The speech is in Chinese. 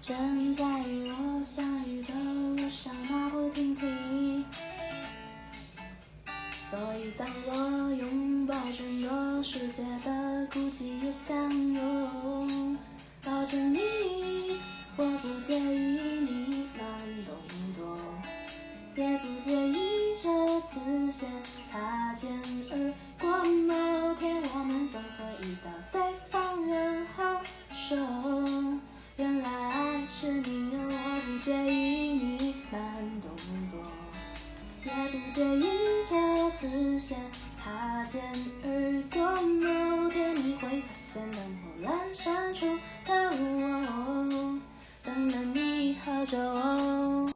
正在与我相遇的路上马不停蹄。所以当我拥抱整个世界的孤寂也相拥，抱着你，我不介意你慢动作，也不介意这次先擦肩而过。某天我们总会遇到对方，然后说，介意你慢动作。也不介意这次先擦肩而过，某天你会发现灯火阑珊处的我，等了你好久。